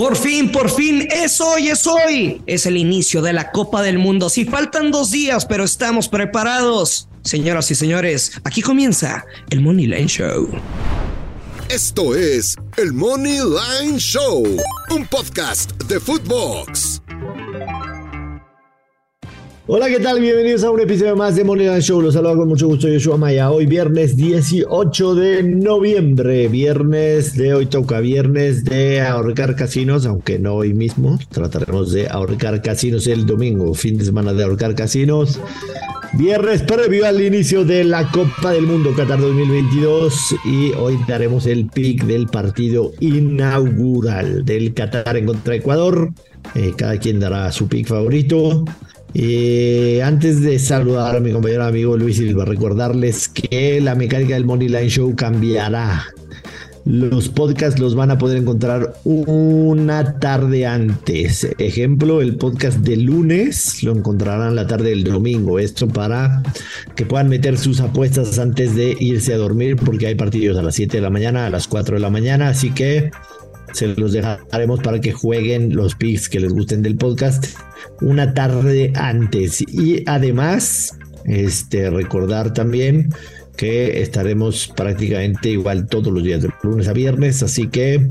Por fin, por fin, es hoy, es hoy. Es el inicio de la Copa del Mundo. Sí, faltan dos días, pero estamos preparados. Señoras y señores, aquí comienza el Money Line Show. Esto es el Money Line Show, un podcast de Footbox. Hola, ¿qué tal? Bienvenidos a un episodio más de Money Show. Los saludo con mucho gusto, Yoshua Maya. Hoy viernes 18 de noviembre. Viernes de hoy toca viernes de ahorcar casinos, aunque no hoy mismo. Trataremos de ahorcar casinos el domingo, fin de semana de ahorcar casinos. Viernes previo al inicio de la Copa del Mundo Qatar 2022 y hoy daremos el pick del partido inaugural del Qatar en contra Ecuador. Eh, cada quien dará su pick favorito. Eh, antes de saludar a mi compañero amigo Luis Silva, recordarles que la mecánica del Money Line Show cambiará. Los podcasts los van a poder encontrar una tarde antes. Ejemplo, el podcast de lunes lo encontrarán la tarde del domingo. Esto para que puedan meter sus apuestas antes de irse a dormir, porque hay partidos a las 7 de la mañana, a las 4 de la mañana. Así que se los dejaremos para que jueguen los picks que les gusten del podcast una tarde antes. Y además, este, recordar también que estaremos prácticamente igual todos los días de lunes a viernes, así que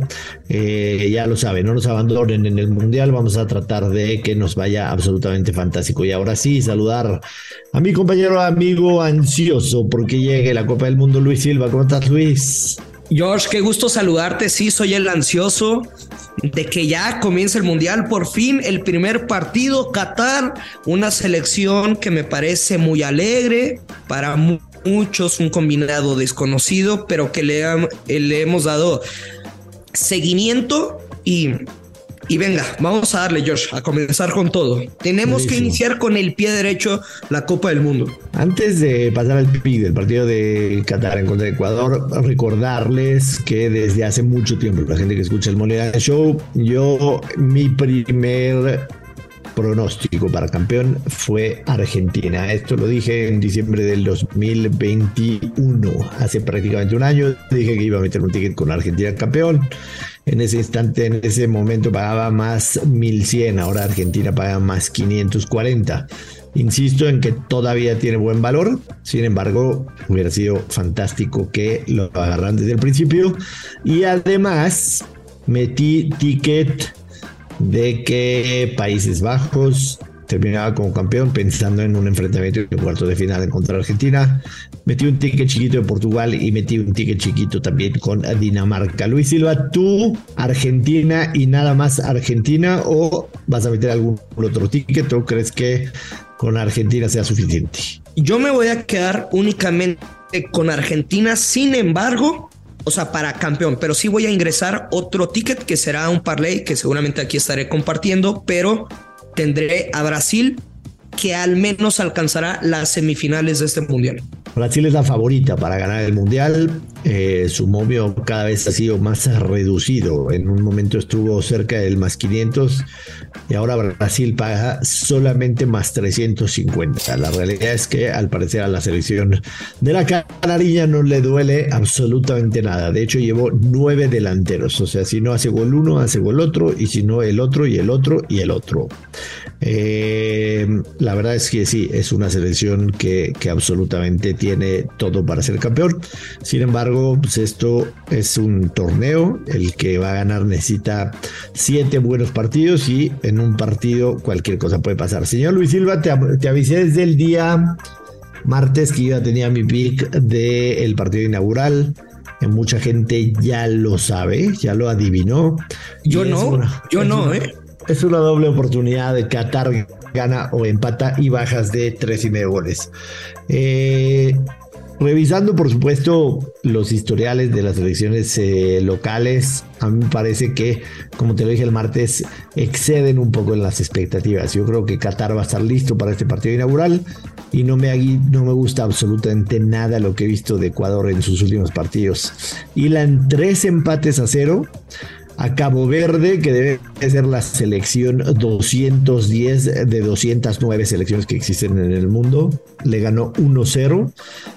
eh, ya lo saben, no nos abandonen en el mundial, vamos a tratar de que nos vaya absolutamente fantástico. Y ahora sí, saludar a mi compañero amigo ansioso porque llegue la Copa del Mundo, Luis Silva. ¿Cómo estás, Luis? George, qué gusto saludarte. Sí, soy el ansioso de que ya comience el Mundial. Por fin, el primer partido, Qatar, una selección que me parece muy alegre, para muchos un combinado desconocido, pero que le, le hemos dado seguimiento y y venga, vamos a darle, Josh, a comenzar con todo. Tenemos que iniciar con el pie derecho la Copa del Mundo. Antes de pasar al PIB del partido de Qatar en contra de Ecuador, recordarles que desde hace mucho tiempo, la gente que escucha el Moneda Show, yo, mi primer pronóstico para campeón fue Argentina. Esto lo dije en diciembre del 2021, hace prácticamente un año. Dije que iba a meter un ticket con Argentina campeón en ese instante, en ese momento pagaba más 1100, ahora Argentina paga más 540. Insisto en que todavía tiene buen valor, sin embargo, hubiera sido fantástico que lo agarran desde el principio. Y además, metí ticket de que Países Bajos terminaba como campeón pensando en un enfrentamiento en cuarto de final contra Argentina. Metí un ticket chiquito de Portugal y metí un ticket chiquito también con Dinamarca. Luis Silva, tú, Argentina y nada más Argentina o vas a meter algún otro ticket o crees que con Argentina sea suficiente? Yo me voy a quedar únicamente con Argentina, sin embargo, o sea, para campeón, pero sí voy a ingresar otro ticket que será un parlay que seguramente aquí estaré compartiendo, pero tendré a Brasil que al menos alcanzará las semifinales de este mundial. Brasil es la favorita para ganar el mundial. Eh, su momio cada vez ha sido más reducido. En un momento estuvo cerca del más 500 y ahora Brasil paga solamente más 350. La realidad es que al parecer a la selección de la Canarilla no le duele absolutamente nada. De hecho llevó nueve delanteros. O sea, si no hace gol uno, hace gol otro y si no el otro y el otro y el otro. Eh, la verdad es que sí, es una selección que, que absolutamente tiene todo para ser campeón. Sin embargo, pues esto es un torneo. El que va a ganar necesita siete buenos partidos y en un partido cualquier cosa puede pasar. Señor Luis Silva, te, avisé desde el día martes que yo tenía mi pick del partido inaugural. Mucha gente ya lo sabe, ya lo adivinó. Yo no, yo no, ¿eh? Es una doble oportunidad de Qatar gana o empata y bajas de tres y medio goles. Eh, revisando, por supuesto, los historiales de las elecciones eh, locales, a mí me parece que, como te lo dije el martes, exceden un poco en las expectativas. Yo creo que Qatar va a estar listo para este partido inaugural y no me, no me gusta absolutamente nada lo que he visto de Ecuador en sus últimos partidos. En tres empates a cero a Cabo Verde, que debe ser la selección 210 de 209 selecciones que existen en el mundo. Le ganó 1-0.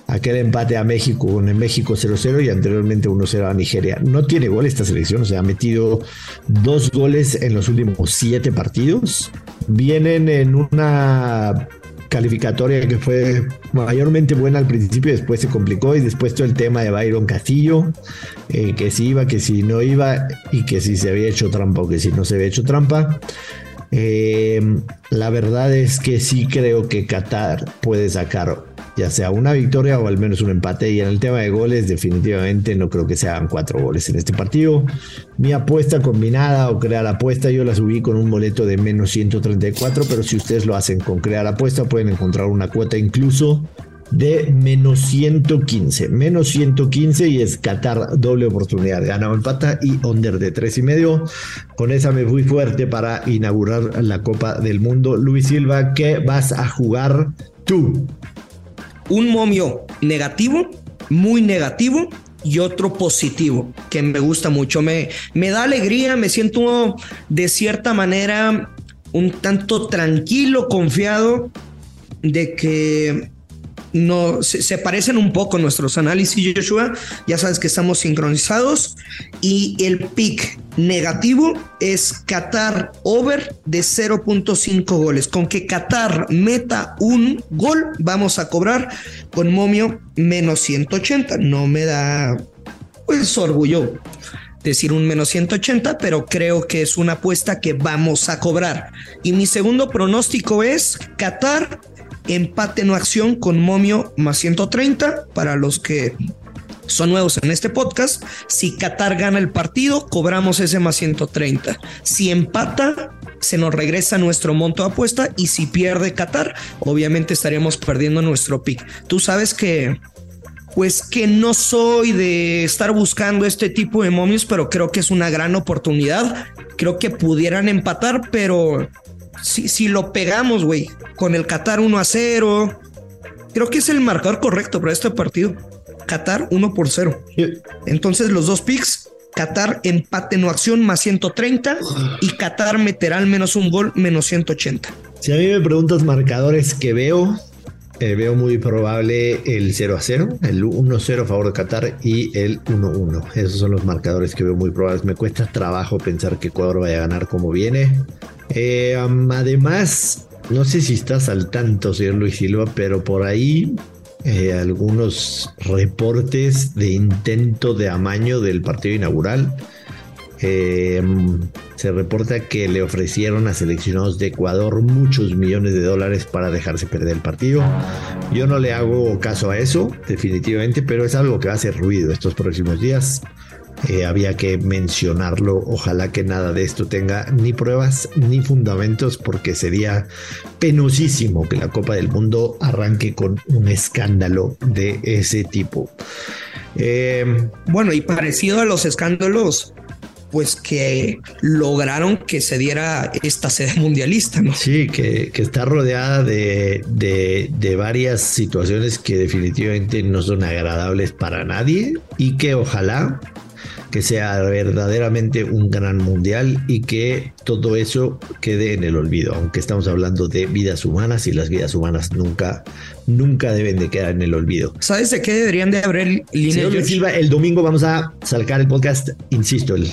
Aquel empate a México con el México 0-0 y anteriormente 1-0 a Nigeria. No tiene gol esta selección, o sea, ha metido dos goles en los últimos siete partidos. Vienen en una calificatoria que fue mayormente buena al principio, después se complicó y después todo el tema de Byron Castillo, eh, que si iba, que si no iba y que si se había hecho trampa o que si no se había hecho trampa. Eh, la verdad es que sí creo que Qatar puede sacar ya sea una victoria o al menos un empate. Y en el tema de goles, definitivamente no creo que sean cuatro goles en este partido. Mi apuesta combinada o crear apuesta, yo la subí con un boleto de menos 134, pero si ustedes lo hacen con crear apuesta, pueden encontrar una cuota incluso de menos 115. Menos 115 y es Qatar doble oportunidad. Gana o empata y under de tres y medio. Con esa me fui fuerte para inaugurar la Copa del Mundo. Luis Silva, ¿qué vas a jugar tú? Un momio negativo, muy negativo, y otro positivo que me gusta mucho. Me, me da alegría, me siento de cierta manera un tanto tranquilo, confiado de que no, se, parecen un poco nuestros análisis, Joshua. Ya sabes que estamos sincronizados. Y el pick negativo es Qatar over de 0.5 goles. Con que Qatar meta un gol, vamos a cobrar con momio menos 180. No me da pues orgullo decir un menos 180, pero creo que es una apuesta que vamos a cobrar. Y mi segundo pronóstico es Qatar empate no acción con momio más 130 para los que son nuevos en este podcast. Si Qatar gana el partido, cobramos ese más 130. Si empata, se nos regresa nuestro monto de apuesta y si pierde Qatar, obviamente estaríamos perdiendo nuestro pick. Tú sabes que pues que no soy de estar buscando este tipo de momios, pero creo que es una gran oportunidad. Creo que pudieran empatar, pero si, si lo pegamos, güey, con el Qatar 1 a 0, creo que es el marcador correcto para este partido. Qatar 1 por 0. Entonces los dos picks, Qatar empate no acción más 130 y Qatar meterá al menos un gol menos 180. Si a mí me preguntas marcadores que veo, eh, veo muy probable el 0 a 0, el 1 0 a favor de Qatar y el 1 1. Esos son los marcadores que veo muy probables. Me cuesta trabajo pensar que Ecuador vaya a ganar como viene. Eh, además, no sé si estás al tanto, señor Luis Silva, pero por ahí eh, algunos reportes de intento de amaño del partido inaugural. Eh, se reporta que le ofrecieron a seleccionados de Ecuador muchos millones de dólares para dejarse perder el partido. Yo no le hago caso a eso, definitivamente, pero es algo que va a hacer ruido estos próximos días. Eh, había que mencionarlo. Ojalá que nada de esto tenga ni pruebas ni fundamentos porque sería penosísimo que la Copa del Mundo arranque con un escándalo de ese tipo. Eh, bueno, y parecido a los escándalos pues que lograron que se diera esta sede mundialista, ¿no? Sí, que, está rodeada de, de, varias situaciones que definitivamente no son agradables para nadie y que ojalá que sea verdaderamente un gran mundial y que todo eso quede en el olvido, aunque estamos hablando de vidas humanas y las vidas humanas nunca, nunca deben de quedar en el olvido. ¿Sabes de qué deberían de abrir líneas? Señor Silva, el domingo vamos a sacar el podcast, insisto, el.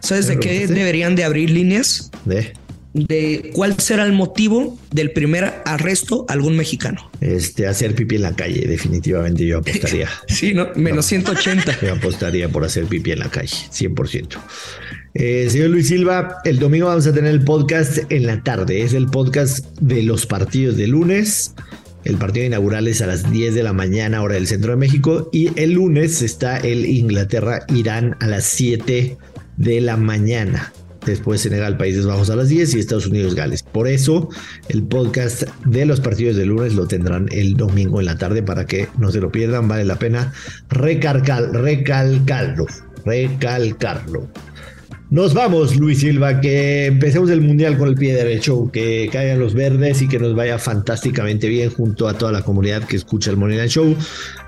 ¿Sabes de qué deberían de abrir líneas? De de cuál será el motivo del primer arresto a algún mexicano. Este, hacer pipí en la calle, definitivamente yo apostaría. sí, no, menos 180. Yo apostaría por hacer pipí en la calle, 100%. Eh, señor Luis Silva, el domingo vamos a tener el podcast en la tarde. Es el podcast de los partidos de lunes. El partido inaugural es a las 10 de la mañana, hora del centro de México. Y el lunes está el Inglaterra-Irán a las 7 de la mañana. Después Senegal, Países Bajos a las 10 y Estados Unidos, Gales. Por eso el podcast de los partidos de lunes lo tendrán el domingo en la tarde para que no se lo pierdan. Vale la pena recalcar, recalcarlo, recalcarlo. Nos vamos, Luis Silva, que empecemos el mundial con el pie derecho, que caigan los verdes y que nos vaya fantásticamente bien junto a toda la comunidad que escucha el Money Show.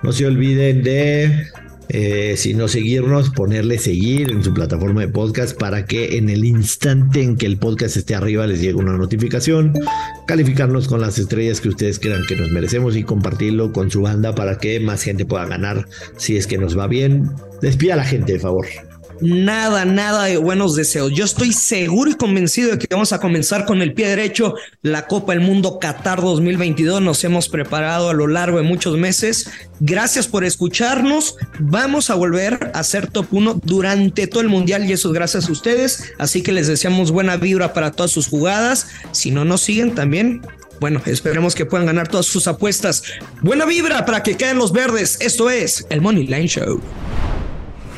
No se olviden de eh, si no seguirnos, ponerle seguir en su plataforma de podcast para que en el instante en que el podcast esté arriba les llegue una notificación, calificarnos con las estrellas que ustedes crean que nos merecemos y compartirlo con su banda para que más gente pueda ganar si es que nos va bien. Despida a la gente, de favor nada, nada de buenos deseos. Yo estoy seguro y convencido de que vamos a comenzar con el pie derecho la Copa del Mundo Qatar 2022. Nos hemos preparado a lo largo de muchos meses. Gracias por escucharnos. Vamos a volver a ser top 1 durante todo el Mundial y eso es gracias a ustedes. Así que les deseamos buena vibra para todas sus jugadas. Si no nos siguen también, bueno, esperemos que puedan ganar todas sus apuestas. Buena vibra para que queden los verdes. Esto es el Money Line Show.